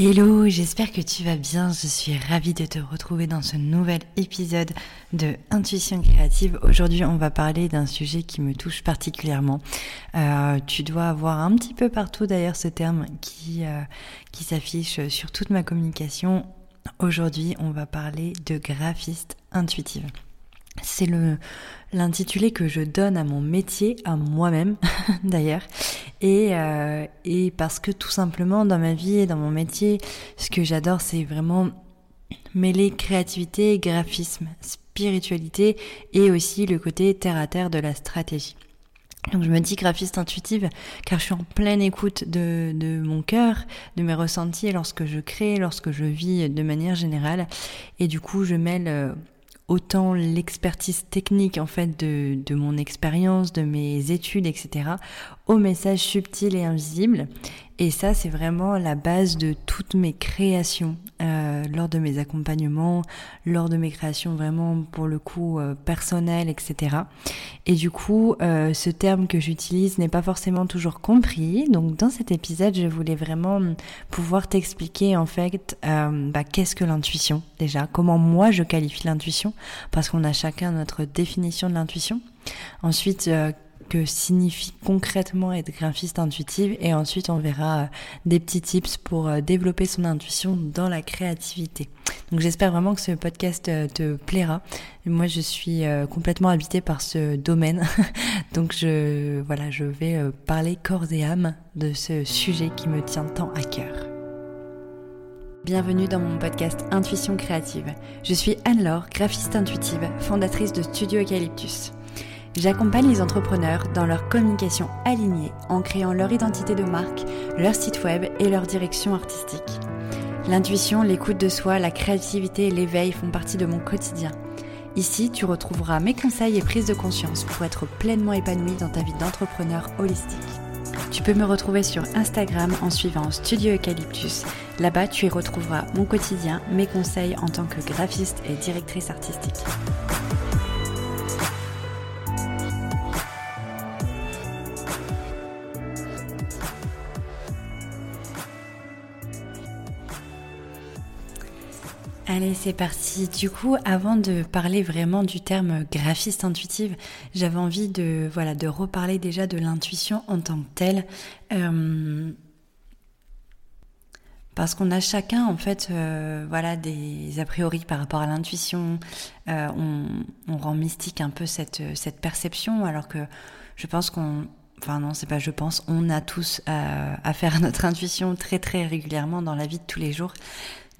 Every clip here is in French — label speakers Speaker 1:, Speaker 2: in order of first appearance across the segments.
Speaker 1: Hello, j'espère que tu vas bien. Je suis ravie de te retrouver dans ce nouvel épisode de Intuition créative. Aujourd'hui, on va parler d'un sujet qui me touche particulièrement. Euh, tu dois avoir un petit peu partout d'ailleurs ce terme qui, euh, qui s'affiche sur toute ma communication. Aujourd'hui, on va parler de graphiste intuitive. C'est le l'intitulé que je donne à mon métier, à moi-même d'ailleurs, et, euh, et parce que tout simplement dans ma vie et dans mon métier, ce que j'adore, c'est vraiment mêler créativité, graphisme, spiritualité et aussi le côté terre à terre de la stratégie. Donc je me dis graphiste intuitive car je suis en pleine écoute de, de mon cœur, de mes ressentis lorsque je crée, lorsque je vis de manière générale. Et du coup je mêle euh, autant l'expertise technique en fait de, de mon expérience, de mes études, etc., au message subtil et invisible. Et ça, c'est vraiment la base de toutes mes créations euh, lors de mes accompagnements, lors de mes créations vraiment pour le coup euh, personnelles, etc. Et du coup, euh, ce terme que j'utilise n'est pas forcément toujours compris. Donc, dans cet épisode, je voulais vraiment pouvoir t'expliquer en fait euh, bah, qu'est-ce que l'intuition déjà, comment moi je qualifie l'intuition, parce qu'on a chacun notre définition de l'intuition. Ensuite, euh, que signifie concrètement être graphiste intuitive et ensuite on verra euh, des petits tips pour euh, développer son intuition dans la créativité. Donc j'espère vraiment que ce podcast euh, te plaira. Moi je suis complètement habitée par ce domaine. Donc je voilà, je vais parler corps et âme de ce sujet qui me tient tant à cœur. Bienvenue dans mon podcast Intuition créative. Je suis Anne-Laure, graphiste intuitive, fondatrice de Studio Eucalyptus. J'accompagne les entrepreneurs dans leur communication alignée en créant leur identité de marque, leur site web et leur direction artistique. L'intuition, l'écoute de soi, la créativité et l'éveil font partie de mon quotidien. Ici, tu retrouveras mes conseils et prises de conscience pour être pleinement épanoui dans ta vie d'entrepreneur holistique. Tu peux me retrouver sur Instagram en suivant Studio Eucalyptus. Là-bas, tu y retrouveras mon quotidien, mes conseils en tant que graphiste et directrice artistique. Allez, c'est parti. Du coup, avant de parler vraiment du terme graphiste intuitive, j'avais envie de voilà de reparler déjà de l'intuition en tant que telle. Euh, parce qu'on a chacun en fait euh, voilà des a priori par rapport à l'intuition euh, on, rend mystique un peu cette perception alors que je pense qu'on enfin non c'est pas je pense on a tous affaire à notre intuition très très régulièrement dans la vie de tous les jours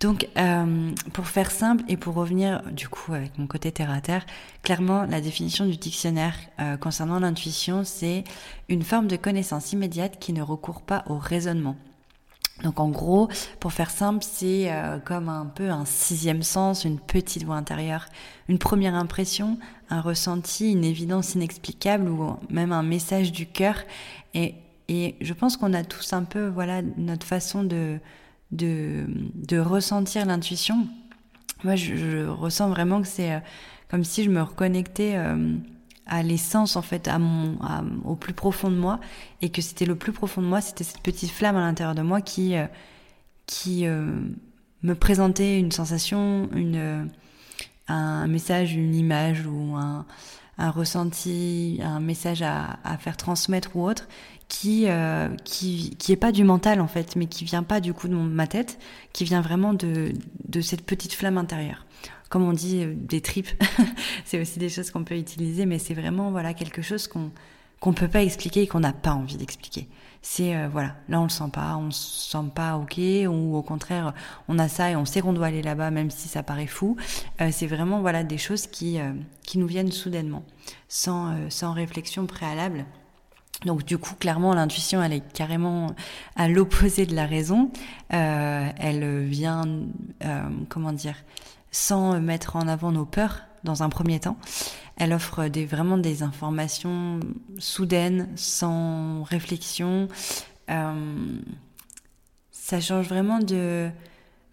Speaker 1: donc, euh, pour faire simple et pour revenir du coup avec mon côté terre à terre, clairement la définition du dictionnaire euh, concernant l'intuition, c'est une forme de connaissance immédiate qui ne recourt pas au raisonnement. Donc en gros, pour faire simple, c'est euh, comme un peu un sixième sens, une petite voix intérieure, une première impression, un ressenti, une évidence inexplicable ou même un message du cœur. Et, et je pense qu'on a tous un peu voilà notre façon de de, de ressentir l'intuition. Moi, je, ressens vraiment que c'est euh, comme si je me reconnectais euh, à l'essence, en fait, à mon, au plus profond de moi, et que c'était le plus profond de moi, c'était cette petite flamme à l'intérieur de moi qui, euh, qui me présentait une sensation, une, un message, une image ou un, un ressenti, un message à, à faire transmettre ou autre, qui euh, qui qui est pas du mental en fait, mais qui vient pas du coup de ma tête, qui vient vraiment de de cette petite flamme intérieure. Comme on dit euh, des tripes, c'est aussi des choses qu'on peut utiliser, mais c'est vraiment voilà quelque chose qu'on qu'on peut pas expliquer et qu'on n'a pas envie d'expliquer. C'est euh, voilà, là on le sent pas, on se sent pas ok, ou au contraire on a ça et on sait qu'on doit aller là-bas même si ça paraît fou. Euh, c'est vraiment voilà des choses qui qui nous viennent soudainement, sans sans réflexion préalable. Donc du coup, clairement, l'intuition, elle est carrément à l'opposé de la raison. Euh, elle vient, euh, comment dire, sans mettre en avant nos peurs dans un premier temps. Elle offre des, vraiment des informations soudaines, sans réflexion. Euh, ça change vraiment de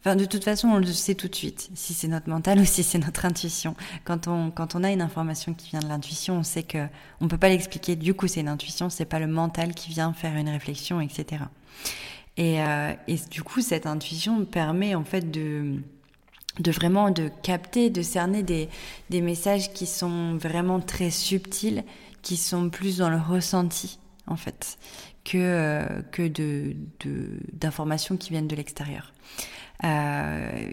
Speaker 1: Enfin, de toute façon, on le sait tout de suite, si c'est notre mental ou si c'est notre intuition. Quand on, quand on a une information qui vient de l'intuition, on sait que on peut pas l'expliquer. Du coup, c'est une intuition, c'est pas le mental qui vient faire une réflexion, etc. Et, et du coup, cette intuition permet en fait de de vraiment de capter, de cerner des, des messages qui sont vraiment très subtils, qui sont plus dans le ressenti en fait que euh, que de d'informations qui viennent de l'extérieur. Euh,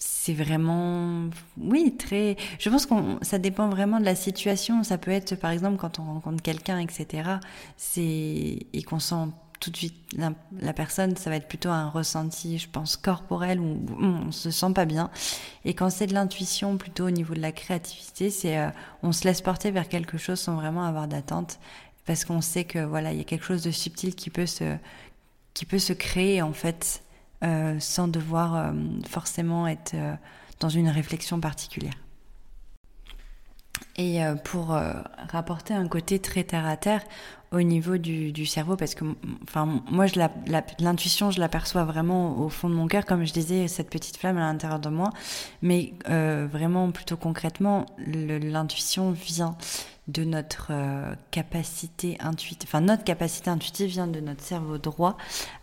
Speaker 1: c'est vraiment oui très je pense qu'on ça dépend vraiment de la situation ça peut être par exemple quand on rencontre quelqu'un etc c'est et qu'on sent tout de suite la, personne, ça va être plutôt un ressenti, je pense, corporel où on se sent pas bien. Et quand c'est de l'intuition, plutôt au niveau de la créativité, c'est euh, on se laisse porter vers quelque chose sans vraiment avoir d'attente, parce qu'on sait que voilà, il y a quelque chose de subtil qui peut se qui peut se créer en fait euh, sans devoir euh, forcément être dans une réflexion particulière. Et pour rapporter un côté très terre à terre, au niveau du, cerveau parce que enfin moi l'intuition je l'aperçois vraiment au fond de mon cœur comme je disais cette petite flamme à l'intérieur de moi mais euh, vraiment plutôt concrètement l'intuition vient de notre euh, capacité intuitive enfin notre capacité intuitive vient de notre cerveau droit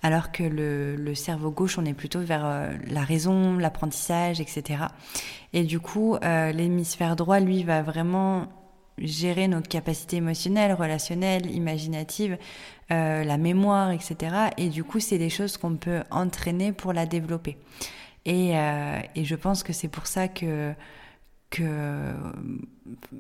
Speaker 1: alors que le, le cerveau gauche on est plutôt vers euh, la raison l'apprentissage etc et du coup l'hémisphère droit lui va vraiment gérer nos capacités émotionnelles, relationnelles, imaginatives, euh, la mémoire, etc. Et du coup, c'est des choses qu'on peut entraîner pour la développer. Et, euh, et je pense que c'est pour ça que que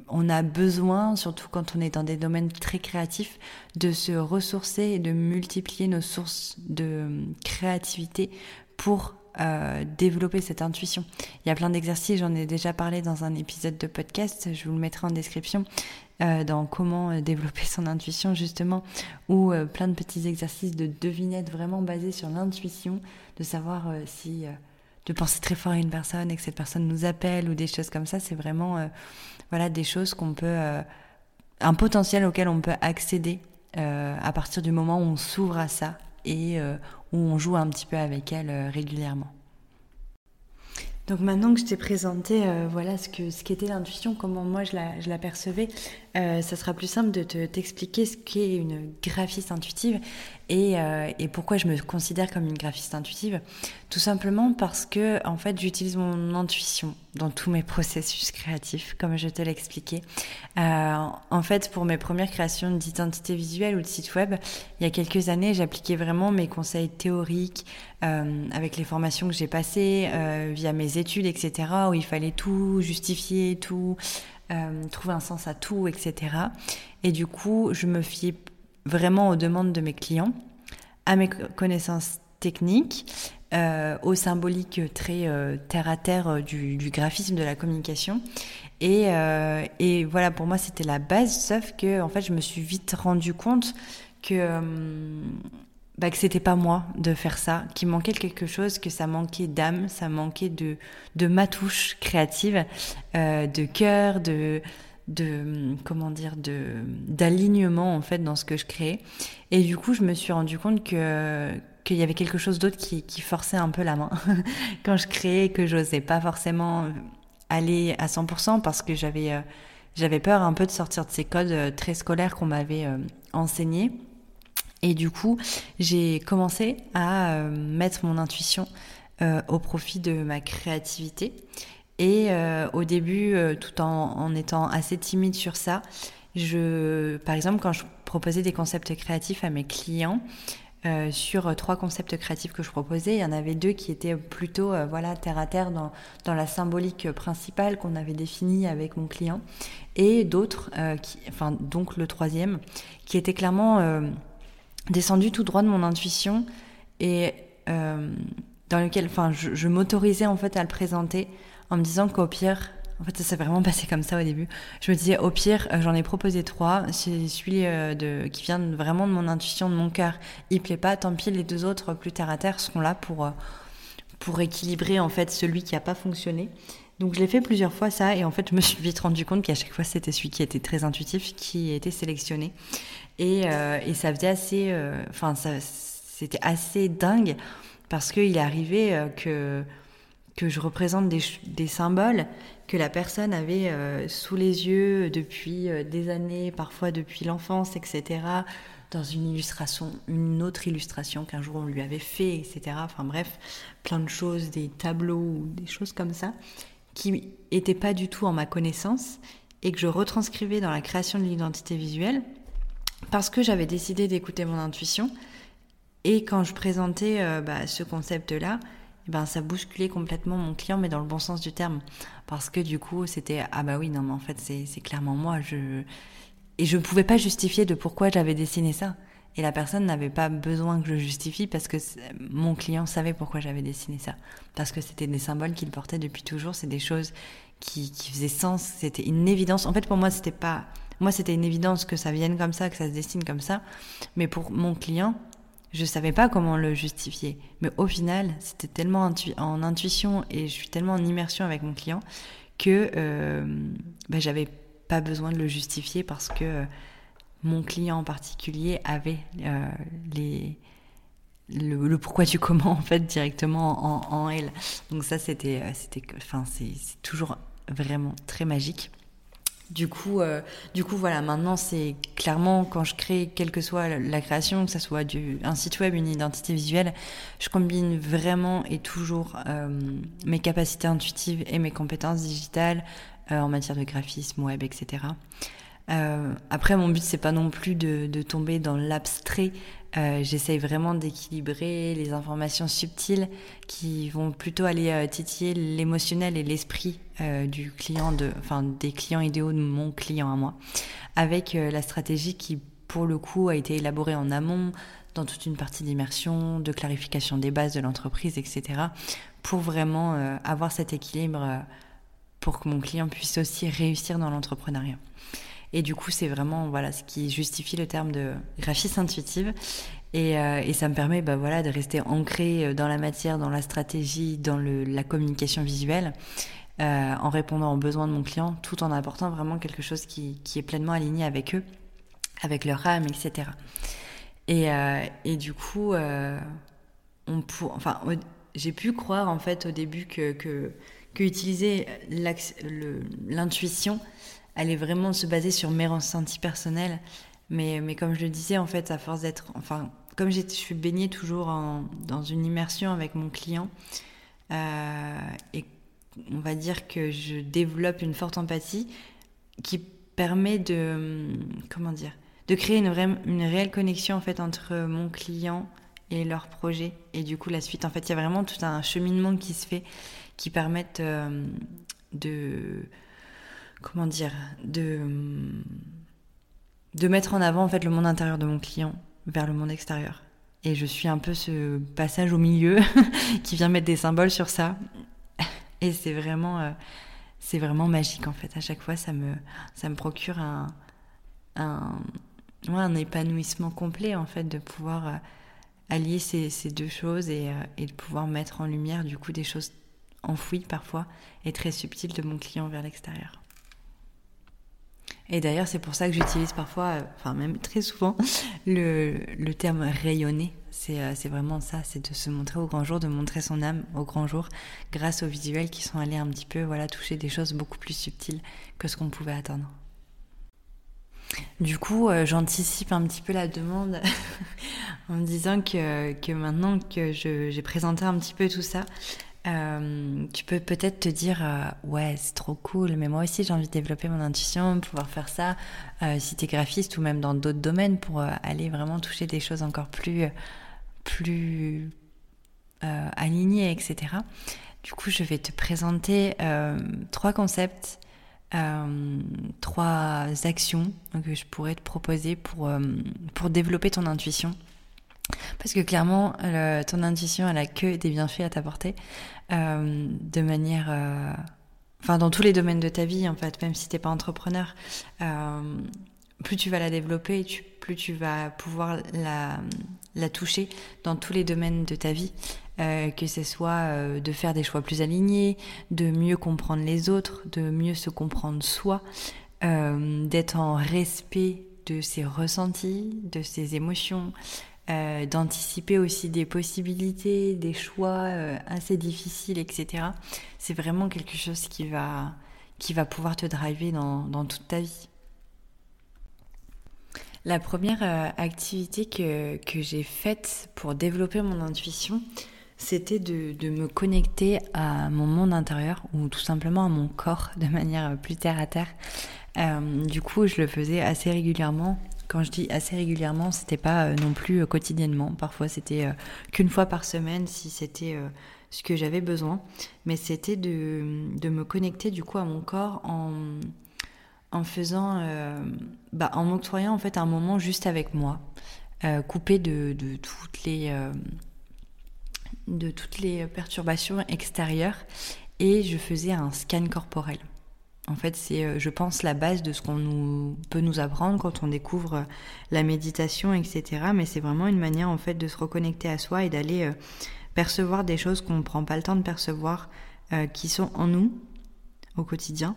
Speaker 1: on a besoin, surtout quand on est dans des domaines très créatifs, de se ressourcer et de multiplier nos sources de créativité pour euh, développer cette intuition. Il y a plein d'exercices, j'en ai déjà parlé dans un épisode de podcast, je vous le mettrai en description, euh, dans comment euh, développer son intuition justement, ou plein de petits exercices de devinette vraiment basés sur l'intuition, de savoir si de penser très fort à une personne et que cette personne nous appelle ou des choses comme ça, c'est vraiment voilà des choses qu'on peut un potentiel auquel on peut accéder à partir du moment où on s'ouvre à ça et où on joue un petit peu avec elle euh, régulièrement. Donc maintenant que je t'ai présenté euh, voilà ce qu'était l'intuition, comment moi je la, je percevais, euh, ça sera plus simple de te t'expliquer ce qu'est une graphiste intuitive et, euh, et, pourquoi je me considère comme une graphiste intuitive? Tout simplement parce que en fait j'utilise mon intuition dans tous mes processus créatifs, comme je te l'expliquais. Euh, en fait, pour mes premières créations d'identité visuelle ou de site web, il y a quelques années, j'appliquais vraiment mes conseils théoriques euh, avec les formations que j'ai passées, euh, via mes études, etc., où il fallait tout justifier, tout trouver un sens à tout, etc. Et du coup, je me fiais vraiment aux demandes de mes clients, à mes connaissances techniques, euh, au symbolique très euh, terre à terre euh, du, du, graphisme, de la communication. Et, euh, et voilà, pour moi, c'était la base, sauf que en fait, je me suis vite rendu compte que bah, que c'était pas moi de faire ça, qu'il manquait quelque chose, que ça manquait d'âme, ça manquait de de ma touche créative, de cœur, de de comment dire de d'alignement en fait dans ce que je créais. Et du coup je me suis rendu compte que qu'il y avait quelque chose d'autre qui, qui forçait un peu la main quand je créais que j'osais pas forcément aller à 100% parce que j'avais euh, j'avais peur un peu de sortir de ces codes euh, très scolaires qu'on m'avait euh, enseignés. Et du coup j'ai commencé à mettre mon intuition au profit de ma créativité et euh, au début, euh, tout en, étant assez timide sur ça, je, par exemple, quand je proposais des concepts créatifs à mes clients, euh, sur trois concepts créatifs que je proposais, il y en avait deux qui étaient plutôt voilà terre à terre dans, dans la symbolique principale qu'on avait définie avec mon client, et d'autres, enfin donc le troisième, qui était clairement descendu tout droit de mon intuition et dans lequel, enfin, je m'autorisais en fait à le présenter en me disant qu'au pire, en fait, ça s'est vraiment passé comme ça au début. Je me disais, au pire, euh, j'en ai proposé trois. C'est celui euh, de, qui vient vraiment de mon intuition, de mon cœur. Il plaît pas, tant pis, les deux autres, plus terre à terre, seront là pour, euh, pour équilibrer, en fait, celui qui a pas fonctionné. Donc, je l'ai fait plusieurs fois, ça, et en fait, je me suis vite rendu compte qu'à chaque fois, c'était celui qui était très intuitif qui était sélectionné. Et, et ça faisait assez, enfin, c'était assez dingue parce qu'il est arrivé que, que je représente des, des, symboles que la personne avait euh, sous les yeux depuis euh, des années, parfois depuis l'enfance, etc., dans une illustration, une autre illustration qu'un jour on lui avait fait, etc. Enfin bref, plein de choses, des tableaux des choses comme ça, qui n'étaient pas du tout en ma connaissance et que je retranscrivais dans la création de l'identité visuelle parce que j'avais décidé d'écouter mon intuition. Et quand je présentais euh, bah, ce concept-là, ben, ça bousculait complètement mon client, mais dans le bon sens du terme. Parce que du coup, c'était ah bah oui, non, mais en fait, c'est clairement moi. Je... Et je ne pouvais pas justifier de pourquoi j'avais dessiné ça. Et la personne n'avait pas besoin que je justifie parce que mon client savait pourquoi j'avais dessiné ça. Parce que c'était des symboles qu'il portait depuis toujours, c'est des choses qui, qui faisaient sens, c'était une évidence. En fait, pour moi, c'était pas. Moi, c'était une évidence que ça vienne comme ça, que ça se dessine comme ça. Mais pour mon client, je savais pas comment le justifier. Mais au final, c'était tellement en intuition et je suis tellement en immersion avec mon client que euh, ben, j'avais pas besoin de le justifier parce que euh, mon client en particulier avait euh, les, le, pourquoi du comment en fait directement en, en elle. Donc ça c'était euh, c'était enfin c'est toujours vraiment très magique. Du coup, euh, du coup, voilà, maintenant c'est clairement quand je crée, quelle que soit la création, que ce soit du, un site web, une identité visuelle, je combine vraiment et toujours euh, mes capacités intuitives et mes compétences digitales euh, en matière de graphisme web, etc. Euh, après, mon but c'est pas non plus de, de tomber dans l'abstrait. Euh, J'essaye vraiment d'équilibrer les informations subtiles qui vont plutôt aller euh, titiller l'émotionnel et l'esprit euh, du client, de, enfin des clients idéaux de mon client à moi, avec euh, la stratégie qui, pour le coup, a été élaborée en amont dans toute une partie d'immersion, de clarification des bases de l'entreprise, etc., pour vraiment avoir cet équilibre pour que mon client puisse aussi réussir dans l'entrepreneuriat. Et du coup, c'est vraiment voilà ce qui justifie le terme de graphiste intuitive. Et, euh, et ça me permet bah, voilà, de rester ancré euh, dans la matière, dans la stratégie, dans le, la communication visuelle, euh, en répondant aux besoins de mon client, tout en apportant vraiment quelque chose qui, qui est pleinement aligné avec eux, avec leur âme, etc. Et, et du coup, on pour, enfin, j'ai pu croire en fait au début que, que, que utiliser l'intuition allait vraiment se baser sur mes ressentis personnels. Mais, mais comme je le disais, en fait, à force d'être. Enfin, comme je suis baignée toujours en, dans une immersion avec mon client, euh, et on va dire que je développe une forte empathie qui permet de. Comment dire De créer une, vraie, une réelle connexion, en fait, entre mon client et leur projet. Et du coup, la suite. En fait, il y a vraiment tout un cheminement qui se fait qui permettent euh, de comment dire, de, de mettre en avant en fait le monde intérieur de mon client vers le monde extérieur. Et je suis un peu ce passage au milieu qui vient mettre des symboles sur ça. Et c'est vraiment, euh, c'est vraiment magique en fait. À chaque fois, ça me, ça me procure un, un, ouais, un épanouissement complet en fait de pouvoir euh, allier ces, ces, deux choses et, euh, et de pouvoir mettre en lumière du coup des choses enfouies parfois et très subtiles de mon client vers l'extérieur. Et d'ailleurs, c'est pour ça que j'utilise parfois, euh, enfin même très souvent, le, terme rayonner. C'est euh, vraiment ça, c'est de se montrer au grand jour, de montrer son âme au grand jour, grâce aux visuels qui sont allés un petit peu voilà, toucher des choses beaucoup plus subtiles que ce qu'on pouvait attendre. Du coup, euh, j'anticipe un petit peu la demande en me disant que maintenant que j'ai présenté un petit peu tout ça, euh, tu peux peut-être te dire euh, ouais c'est trop cool mais moi aussi j'ai envie de développer mon intuition pouvoir faire ça euh, si tu es graphiste ou même dans d'autres domaines pour aller vraiment toucher des choses encore plus plus alignées etc du coup je vais te présenter trois concepts trois actions que je pourrais te proposer pour pour développer ton intuition parce que clairement, le, ton intuition, elle a que des bienfaits à t'apporter, euh, de manière, euh, enfin dans tous les domaines de ta vie en fait, même si t'es pas entrepreneur, euh, plus tu vas la développer, plus tu vas pouvoir la, toucher dans tous les domaines de ta vie, euh, que ce soit euh, de faire des choix plus alignés, de mieux comprendre les autres, de mieux se comprendre soi, euh, d'être en respect de ses ressentis, de ses émotions, euh, d'anticiper aussi des possibilités, des choix euh, assez difficiles, etc. C'est vraiment quelque chose qui va, qui va pouvoir te driver dans, dans toute ta vie. La première euh, activité que, que j'ai faite pour développer mon intuition, c'était de, de, me connecter à mon monde intérieur ou tout simplement à mon corps de manière plus terre à terre. Du coup, je le faisais assez régulièrement. Quand je dis assez régulièrement, c'était pas euh, non plus euh, quotidiennement. Parfois, c'était qu'une fois par semaine si c'était ce que j'avais besoin. Mais c'était de, de, me connecter du coup à mon corps en, en faisant, bah, en m'octroyant en fait un moment juste avec moi, coupé de, de toutes les de toutes les perturbations extérieures et je faisais un scan corporel. En fait, c'est, euh, je pense, la base de ce qu'on nous, peut nous apprendre quand on découvre euh, la méditation, etc. Mais c'est vraiment une manière, en fait, de se reconnecter à soi et d'aller euh, percevoir des choses qu'on ne prend pas le temps de percevoir, qui sont en nous au quotidien.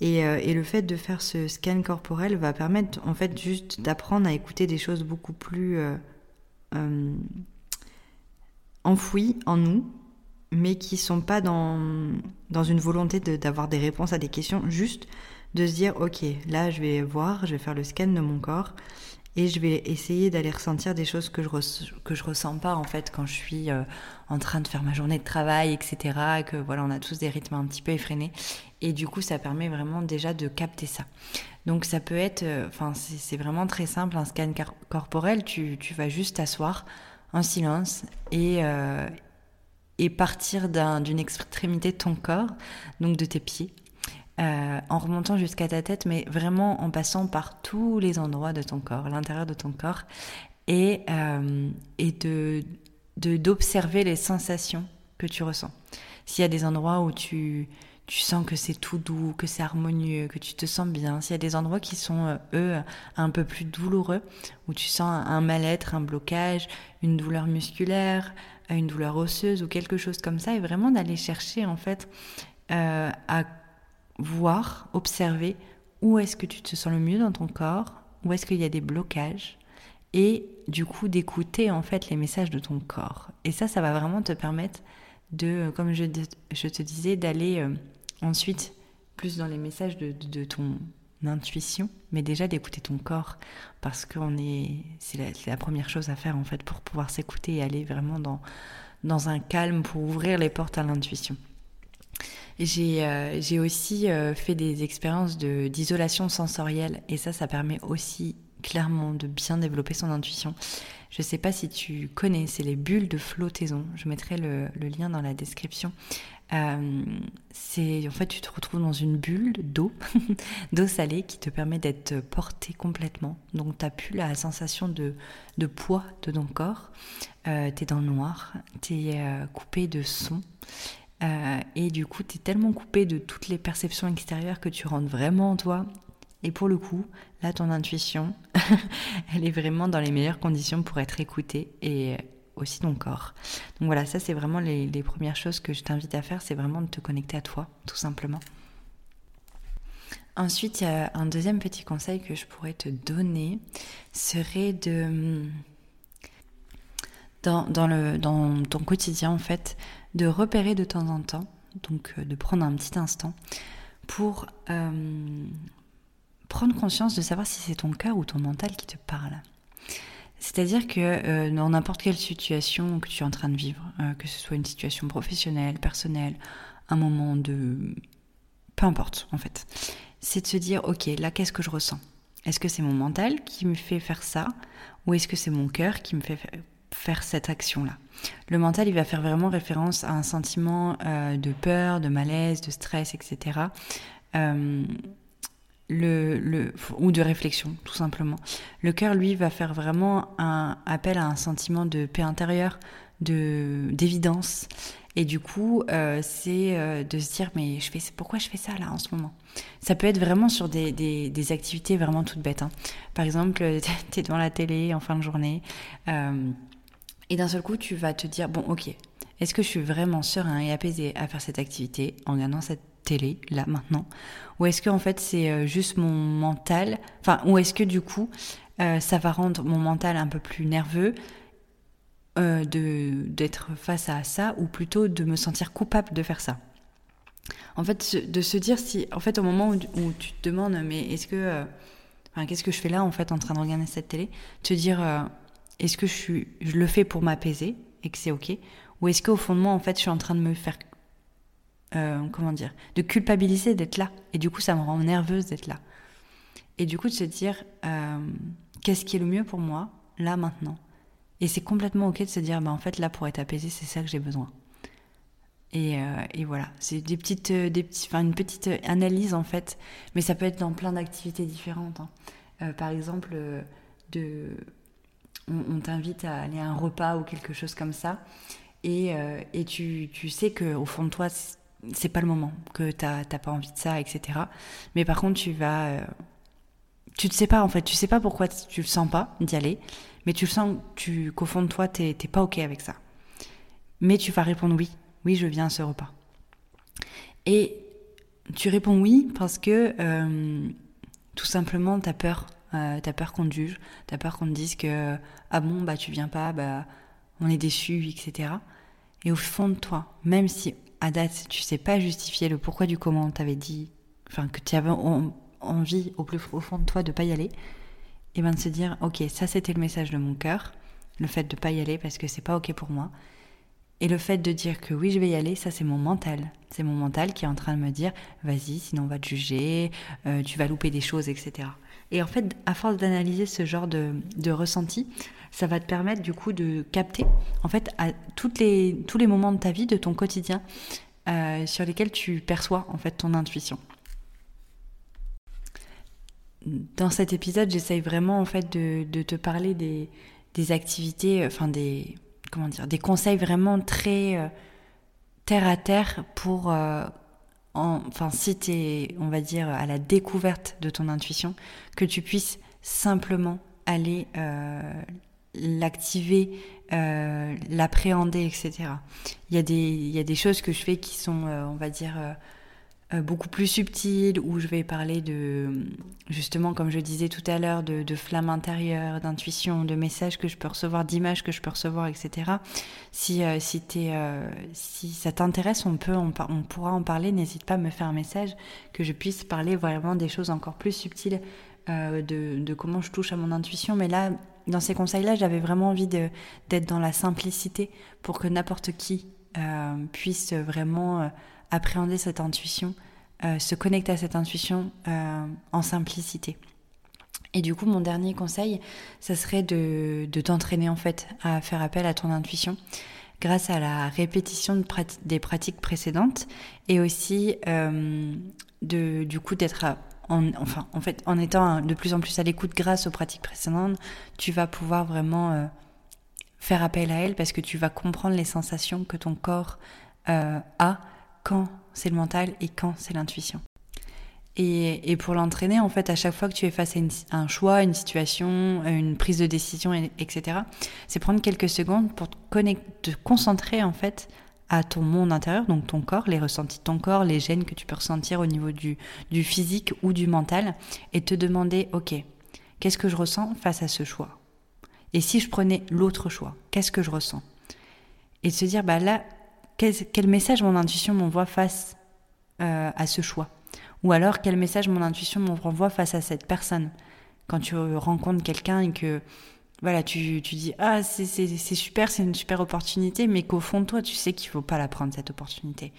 Speaker 1: Et, et, le fait de faire ce scan corporel va permettre, en fait, juste d'apprendre à écouter des choses beaucoup plus enfouies en nous mais qui sont pas dans, dans une volonté d'avoir des réponses à des questions, juste de se dire, ok, là je vais voir, je vais faire le scan de mon corps et je vais essayer d'aller ressentir des choses que je que je ressens pas en fait quand je suis euh, en train de faire ma journée de travail, etc. Que voilà, on a tous des rythmes un petit peu effrénés et du coup ça permet vraiment déjà de capter ça. Donc ça peut être, euh, enfin c'est vraiment très simple, un scan corporel, tu, tu vas juste t'asseoir en silence et, euh, et partir d'une extrémité de ton corps, donc de tes pieds, euh, en remontant jusqu'à ta tête, mais vraiment en passant par tous les endroits de ton corps, l'intérieur de ton corps, et, euh, et de d'observer les sensations que tu ressens. S'il y a des endroits où tu, tu sens que c'est tout doux, que c'est harmonieux, que tu te sens bien, s'il y a des endroits qui sont, euh, eux, un peu plus douloureux, où tu sens un mal-être, un blocage, une douleur musculaire, une douleur osseuse ou quelque chose comme ça, et vraiment d'aller chercher en fait euh, à voir, observer où est-ce que tu te sens le mieux dans ton corps, où est-ce qu'il y a des blocages, et du coup d'écouter en fait les messages de ton corps. Et ça, ça va vraiment te permettre de, comme je, te disais, d'aller euh, ensuite plus dans les messages de, de ton intuition, mais déjà d'écouter ton corps, parce que est, c'est la, première chose à faire en fait pour pouvoir s'écouter et aller vraiment dans, dans un calme pour ouvrir les portes à l'intuition. J'ai euh, j'ai aussi euh, fait des expériences de, d'isolation sensorielle et ça, ça permet aussi clairement de bien développer son intuition. Je ne sais pas si tu connais, c'est les bulles de flottaison. Je mettrai le lien dans la description. Euh, c'est en fait tu te retrouves dans une bulle d'eau, d'eau salée qui te permet d'être porté complètement. Donc tu n'as plus la sensation de, de, poids de ton corps. Euh, tu es dans le noir, tu es euh, coupé de son. Euh, et du coup, tu es tellement coupé de toutes les perceptions extérieures que tu rentres vraiment en toi. Et pour le coup, là, ton intuition, elle est vraiment dans les meilleures conditions pour être écoutée et aussi ton corps. Donc voilà, ça c'est vraiment les, premières choses que je t'invite à faire, c'est vraiment de te connecter à toi, tout simplement. Ensuite, il y a un deuxième petit conseil que je pourrais te donner, serait de, dans, le, dans ton quotidien en fait, de repérer de temps en temps, donc euh, de prendre un petit instant pour euh, prendre conscience de savoir si c'est ton cœur ou ton mental qui te parle. C'est-à-dire que euh, dans n'importe quelle situation que tu es en train de vivre, euh, que ce soit une situation professionnelle, personnelle, un moment de... Peu importe en fait, c'est de se dire, ok, là qu'est-ce que je ressens? Est-ce que c'est mon mental qui me fait faire ça ou est-ce que c'est mon cœur qui me fait faire cette action-là? Le mental, il va faire vraiment référence à un sentiment euh, de peur, de malaise, de stress, etc ou de réflexion, tout simplement. Le cœur, lui, va faire vraiment un appel à un sentiment de paix intérieure, de d'évidence. Et du coup, euh, c'est euh, de se dire, mais je fais, pourquoi je fais ça là en ce moment? Ça peut être vraiment sur des, des, activités vraiment toutes bêtes. Hein. Par exemple, tu es devant la télé en fin de journée, euh, et d'un seul coup, tu vas te dire, bon, ok, est-ce que je suis vraiment serein et apaisé à faire cette activité en regardant cette télé, là, maintenant. Ou est-ce que en fait c'est euh, juste mon mental? Enfin, ou est-ce que du coup euh, ça va rendre mon mental un peu plus nerveux euh, de d'être face à ça ou plutôt de me sentir coupable de faire ça? En fait de se dire si en fait au moment où, tu te demandes mais est-ce que qu'est-ce que je fais là en fait en train de regarder cette télé? Te dire, est-ce que je, suis, je le fais pour m'apaiser et que c'est ok? Ou est-ce qu'au fond de moi, en fait, je suis en train de me faire, euh, comment dire, de culpabiliser d'être là Et du coup, ça me rend nerveuse d'être là. Et du coup, de se dire, euh, qu'est-ce qui est le mieux pour moi, là, maintenant? Et c'est complètement ok de se dire, bah, en fait, là, pour être apaisé, c'est ça que j'ai besoin. Et, et, voilà, c'est des petites, des petits, enfin une petite analyse en fait, mais ça peut être dans plein d'activités différentes. Hein. par exemple, de on, t'invite à aller à un repas ou quelque chose comme ça, et, euh, et tu, tu, sais que au fond de toi, c'est pas le moment, que t'as pas envie de ça, etc. Mais par contre, tu vas, euh, tu ne sais pas en fait, tu sais pas pourquoi tu le sens pas d'y aller, mais tu le sens tu, qu'au fond de toi, t'es pas ok avec ça. Mais tu vas répondre oui, oui, je viens à ce repas. Et tu réponds oui parce que euh, tout simplement, tu as peur euh, t'as peur qu'on te juge, t'as peur qu'on te dise que ah bon bah tu viens pas, bah on est déçu, etc. Et au fond de toi, même si à date tu sais pas justifier le pourquoi du comment t'avais dit, enfin que tu avais envie au plus profond de toi de pas y aller, et ben de se dire ok ça c'était le message de mon cœur, le fait de pas y aller parce que c'est pas ok pour moi. Et le fait de dire que oui, je vais y aller, ça c'est mon mental. C'est mon mental qui est en train de me dire, vas-y, sinon on va te juger, euh, tu vas louper des choses, etc. Et en fait, à force d'analyser ce genre de, ressenti, ça va te permettre du coup de capter en fait à les, tous les moments de ta vie, de ton quotidien, euh, sur lesquels tu perçois en fait ton intuition. Dans cet épisode, j'essaye vraiment en fait de, te parler des, activités, enfin des comment dire, des conseils vraiment très euh, terre à terre pour euh, enfin, si tu es, on va dire, à la découverte de ton intuition, que tu puisses simplement aller euh, l'activer, euh, l'appréhender, etc. Il y, a des, il y a des choses que je fais qui sont, euh, on va dire, euh, beaucoup plus subtil, où je vais parler de, justement, comme je disais tout à l'heure, de, flamme intérieure, d'intuition, de messages que je peux recevoir, d'images que je peux recevoir, etc. Si, euh, si, euh, si ça t'intéresse, on, peut, on, on, pourra en parler. N'hésite pas à me faire un message, que je puisse parler vraiment des choses encore plus subtiles, de, de, comment je touche à mon intuition. Mais là, dans ces conseils-là, j'avais vraiment envie d'être dans la simplicité pour que n'importe qui puisse vraiment appréhender cette intuition, euh, se connecter à cette intuition euh, en simplicité. Et du coup, mon dernier conseil, ça serait de, t'entraîner en fait à faire appel à ton intuition grâce à la répétition de des pratiques précédentes et aussi euh, de, du coup d'être en fait, en étant de plus en plus à l'écoute grâce aux pratiques précédentes, tu vas pouvoir vraiment faire appel à elles parce que tu vas comprendre les sensations que ton corps a quand c'est le mental et quand c'est l'intuition. Et, pour l'entraîner, en fait, à chaque fois que tu es face à, un choix, une situation, une prise de décision, etc., c'est prendre quelques secondes pour te, te concentrer, en fait, à ton monde intérieur, donc ton corps, les ressentis de ton corps, les gènes que tu peux ressentir au niveau du, du physique ou du mental, et te demander, ok, qu'est-ce que je ressens face à ce choix? Et si je prenais l'autre choix, qu'est-ce que je ressens? Et de se dire, bah là, quel, message mon intuition m'envoie face euh, à ce choix? Ou alors quel message mon intuition m'envoie face à cette personne? Quand tu rencontres quelqu'un et que voilà, tu, tu dis ah c'est super, c'est une super opportunité, mais qu'au fond de toi tu sais qu'il faut pas la prendre cette opportunité.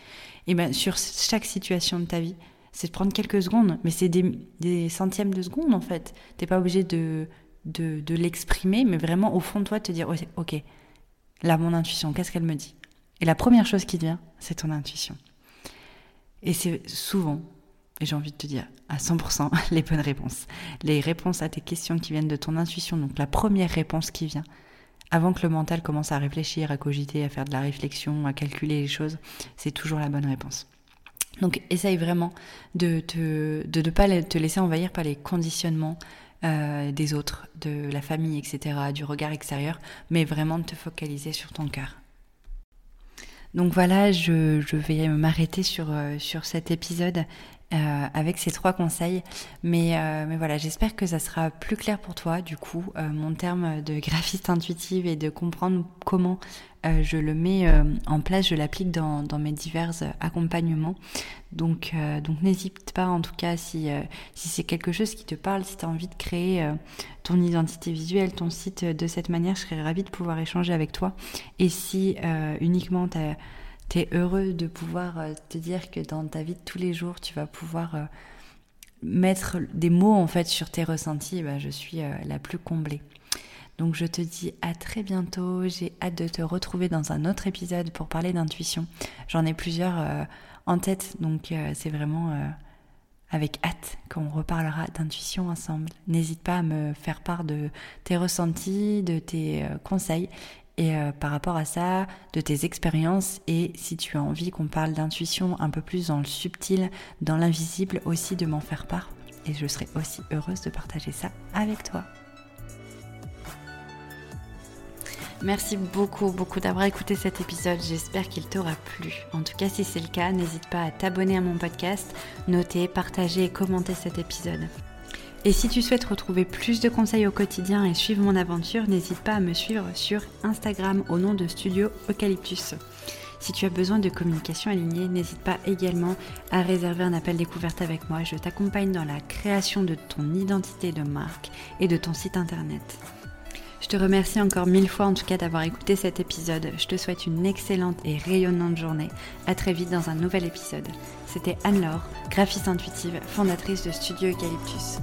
Speaker 1: Et bien sur chaque situation de ta vie, c'est de prendre quelques secondes, mais c'est des, des, centièmes de secondes en fait. T'es pas obligé de, de, de l'exprimer, mais vraiment au fond de toi te dire ok, là mon intuition, qu'est-ce qu'elle me dit? Et la première chose qui vient, c'est ton intuition. Et c'est souvent, et j'ai envie de te dire à 100%, les bonnes réponses. Les réponses à tes questions qui viennent de ton intuition, donc la première réponse qui vient, avant que le mental commence à réfléchir, à cogiter, à faire de la réflexion, à calculer les choses, c'est toujours la bonne réponse. Donc essaye vraiment de, ne pas te laisser envahir par les conditionnements euh, des autres, de la famille, etc., du regard extérieur, mais vraiment de te focaliser sur ton cœur. Donc voilà, je, vais m'arrêter sur, euh, sur cet épisode. Euh, avec ces trois conseils. Mais, euh, mais voilà, j'espère que ça sera plus clair pour toi, du coup, euh, mon terme de graphiste intuitive et de comprendre comment je le mets en place, je l'applique dans, mes divers accompagnements. Donc, donc n'hésite pas, en tout cas, si, si c'est quelque chose qui te parle, si tu as envie de créer ton identité visuelle, ton site de cette manière, je serais ravie de pouvoir échanger avec toi. Et si uniquement tu as tu es heureux de pouvoir euh, te dire que dans ta vie de tous les jours, tu vas pouvoir euh, mettre des mots en fait sur tes ressentis, bah, je suis euh, la plus comblée. Donc je te dis à très bientôt, j'ai hâte de te retrouver dans un autre épisode pour parler d'intuition. J'en ai plusieurs en tête, donc c'est vraiment avec hâte qu'on reparlera d'intuition ensemble. N'hésite pas à me faire part de tes ressentis, de tes conseils et euh, par rapport à ça, de tes expériences et si tu as envie qu'on parle d'intuition un peu plus dans le subtil, dans l'invisible aussi de m'en faire part et je serai aussi heureuse de partager ça avec toi. Merci beaucoup, beaucoup d'avoir écouté cet épisode. J'espère qu'il t'aura plu. En tout cas, si c'est le cas, n'hésite pas à t'abonner à mon podcast, noter, partager et commenter cet épisode. Et si tu souhaites retrouver plus de conseils au quotidien et suivre mon aventure, n'hésite pas à me suivre sur Instagram au nom de Studio Eucalyptus. Si tu as besoin de communication alignée, n'hésite pas également à réserver un appel découverte avec moi. Je t'accompagne dans la création de ton identité de marque et de ton site internet. Je te remercie encore mille fois en tout cas d'avoir écouté cet épisode. Je te souhaite une excellente et rayonnante journée. À très vite dans un nouvel épisode. C'était Anne-Laure, graphiste intuitive, fondatrice de Studio Eucalyptus.